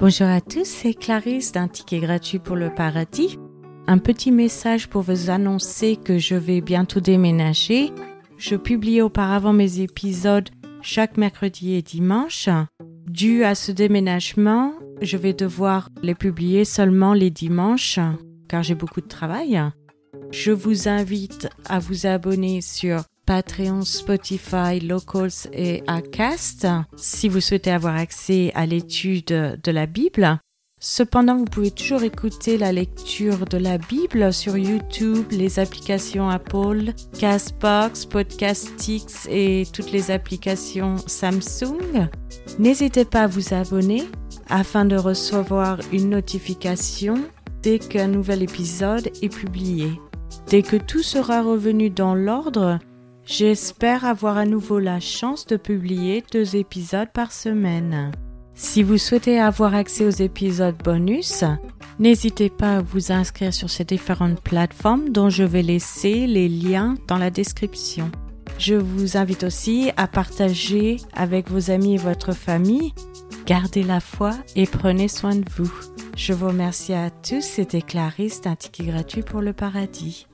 Bonjour à tous, c'est Clarisse d'un ticket gratuit pour le paradis. Un petit message pour vous annoncer que je vais bientôt déménager. Je publiais auparavant mes épisodes chaque mercredi et dimanche. Dû à ce déménagement, je vais devoir les publier seulement les dimanches car j'ai beaucoup de travail. Je vous invite à vous abonner sur Patreon, Spotify, Locals et Acast si vous souhaitez avoir accès à l'étude de la Bible. Cependant, vous pouvez toujours écouter la lecture de la Bible sur YouTube, les applications Apple, Castbox, Podcastix et toutes les applications Samsung. N'hésitez pas à vous abonner afin de recevoir une notification dès qu'un nouvel épisode est publié. Dès que tout sera revenu dans l'ordre, j'espère avoir à nouveau la chance de publier deux épisodes par semaine. Si vous souhaitez avoir accès aux épisodes bonus, n'hésitez pas à vous inscrire sur ces différentes plateformes dont je vais laisser les liens dans la description. Je vous invite aussi à partager avec vos amis et votre famille. Gardez la foi et prenez soin de vous. Je vous remercie à tous. C'était Clarisse d'un ticket gratuit pour le paradis.